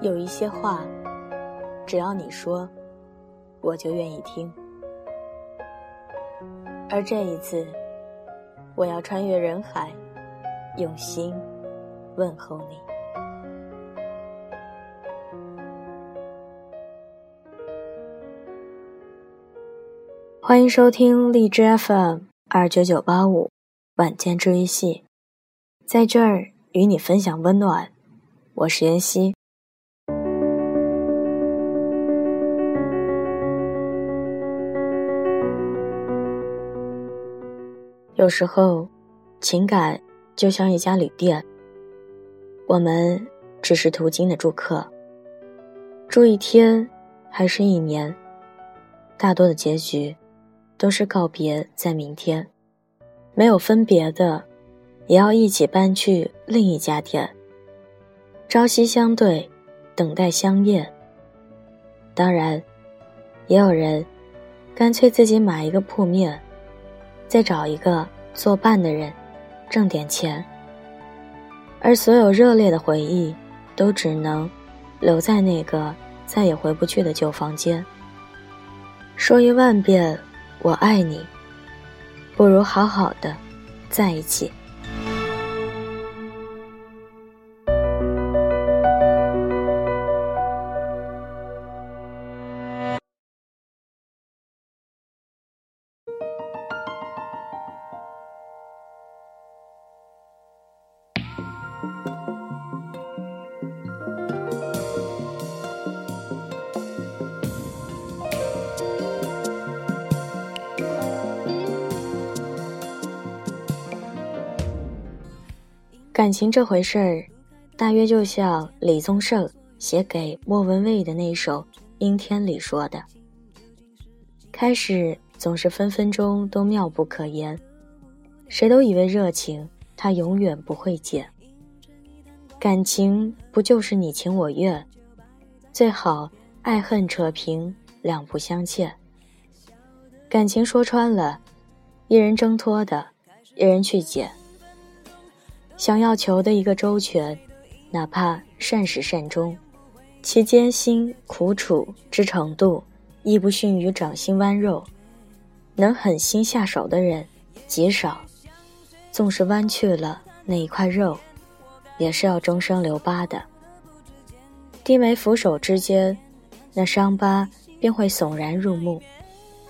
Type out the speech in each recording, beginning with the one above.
有一些话，只要你说，我就愿意听。而这一次，我要穿越人海，用心问候你。欢迎收听荔枝 FM 二九九八五晚间治愈系，在这儿与你分享温暖。我是妍希。有时候，情感就像一家旅店，我们只是途经的住客。住一天，还是一年，大多的结局都是告别在明天。没有分别的，也要一起搬去另一家店。朝夕相对，等待相厌。当然，也有人干脆自己买一个铺面。再找一个作伴的人，挣点钱。而所有热烈的回忆，都只能留在那个再也回不去的旧房间。说一万遍“我爱你”，不如好好的在一起。感情这回事儿，大约就像李宗盛写给莫文蔚的那首《阴天》里说的：“开始总是分分钟都妙不可言，谁都以为热情它永远不会减。感情不就是你情我愿？最好爱恨扯平，两不相欠。感情说穿了，一人挣脱的，一人去捡。”想要求的一个周全，哪怕善始善终，其艰辛苦楚之程度，亦不逊于掌心剜肉。能狠心下手的人极少，纵是剜去了那一块肉，也是要终生留疤的。低眉俯首之间，那伤疤便会悚然入目，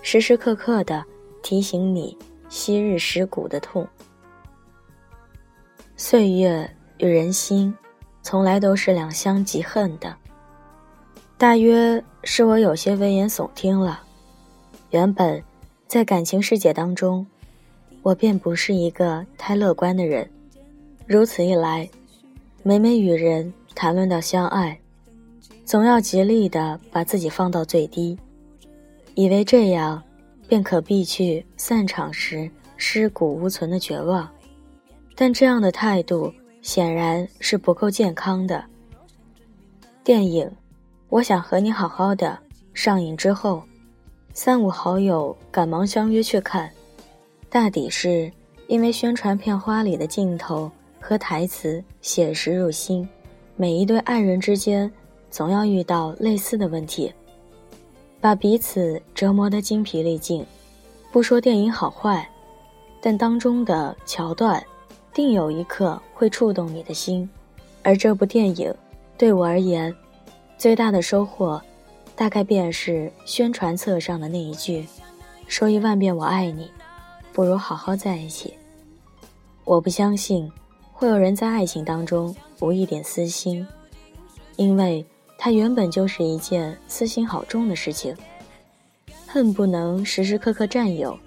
时时刻刻的提醒你昔日蚀骨的痛。岁月与人心，从来都是两相极恨的。大约是我有些危言耸听了。原本，在感情世界当中，我便不是一个太乐观的人。如此一来，每每与人谈论到相爱，总要极力的把自己放到最低，以为这样便可避去散场时尸骨无存的绝望。但这样的态度显然是不够健康的。电影《我想和你好好的》上映之后，三五好友赶忙相约去看，大抵是因为宣传片花里的镜头和台词写实入心，每一对爱人之间总要遇到类似的问题，把彼此折磨得精疲力尽。不说电影好坏，但当中的桥段。定有一刻会触动你的心，而这部电影对我而言，最大的收获，大概便是宣传册上的那一句：“说一万遍我爱你，不如好好在一起。”我不相信会有人在爱情当中无一点私心，因为它原本就是一件私心好重的事情。恨不能时时刻刻占有，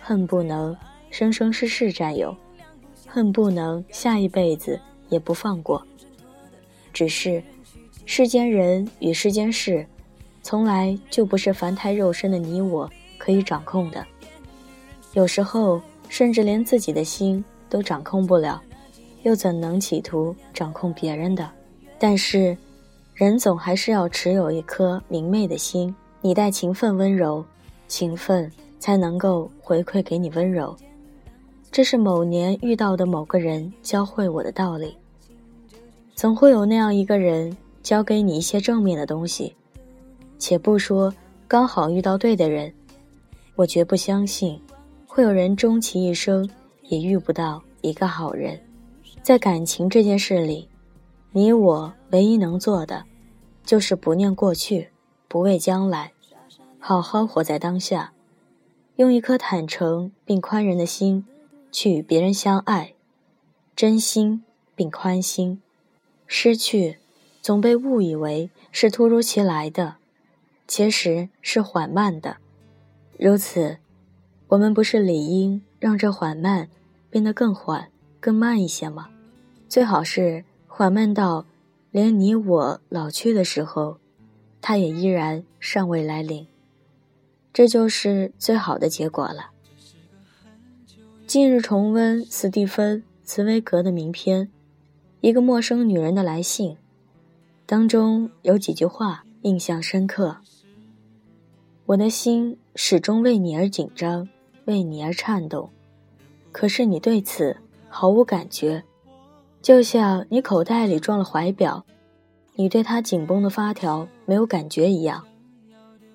恨不能生生世世占有。恨不能下一辈子也不放过。只是，世间人与世间事，从来就不是凡胎肉身的你我可以掌控的。有时候，甚至连自己的心都掌控不了，又怎能企图掌控别人的？但是，人总还是要持有一颗明媚的心，你待情分温柔，情分才能够回馈给你温柔。这是某年遇到的某个人教会我的道理。总会有那样一个人，教给你一些正面的东西，且不说刚好遇到对的人，我绝不相信会有人终其一生也遇不到一个好人。在感情这件事里，你我唯一能做的，就是不念过去，不畏将来，好好活在当下，用一颗坦诚并宽仁的心去与别人相爱，真心并宽心，失去。总被误以为是突如其来的，其实是缓慢的。如此，我们不是理应让这缓慢变得更缓、更慢一些吗？最好是缓慢到连你我老去的时候，它也依然尚未来临。这就是最好的结果了。近日重温斯蒂芬·茨威格的名篇《一个陌生女人的来信》。当中有几句话印象深刻。我的心始终为你而紧张，为你而颤动，可是你对此毫无感觉，就像你口袋里装了怀表，你对它紧绷的发条没有感觉一样。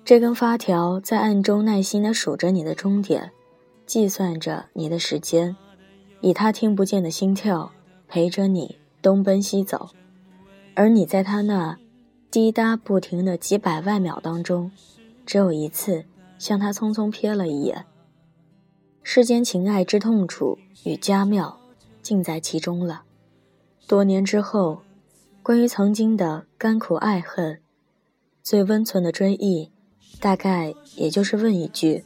这根发条在暗中耐心地数着你的终点，计算着你的时间，以他听不见的心跳陪着你东奔西走。而你在他那滴答不停的几百万秒当中，只有一次向他匆匆瞥了一眼。世间情爱之痛楚与佳妙，尽在其中了。多年之后，关于曾经的甘苦爱恨，最温存的追忆，大概也就是问一句：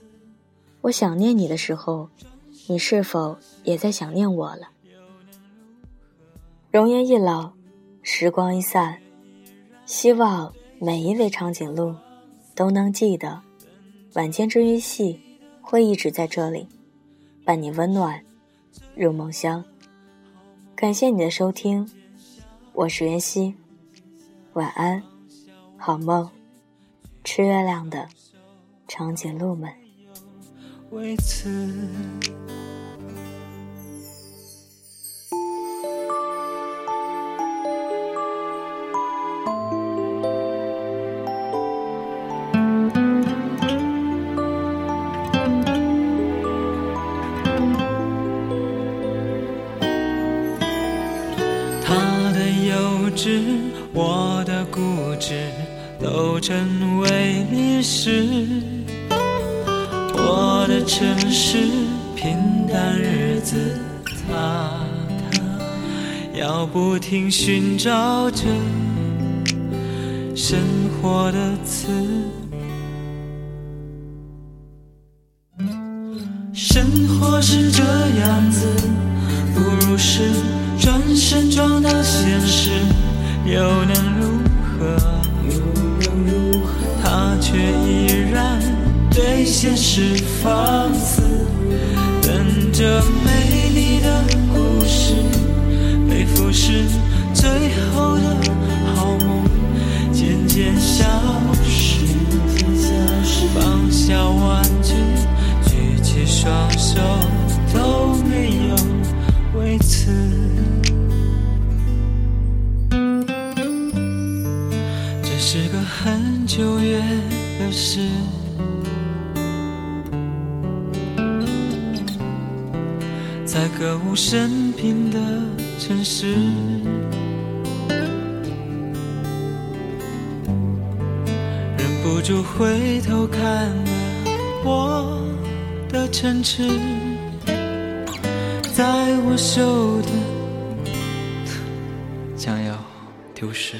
我想念你的时候，你是否也在想念我了？容颜一老。时光一散，希望每一位长颈鹿都能记得，晚间治愈系会一直在这里，伴你温暖入梦乡。感谢你的收听，我是袁熙，晚安，好梦，吃月亮的长颈鹿们。为此。他的幼稚我的固执都成为历史，我的城市平淡日子，它它要不停寻找着生活的词。生活是这样子，不如是转身撞到现实。又能如何？是放肆，等着美丽的故事被腐蚀，最后的在歌舞升平的城市，忍不住回头看了我的城池，在我手的将要丢失。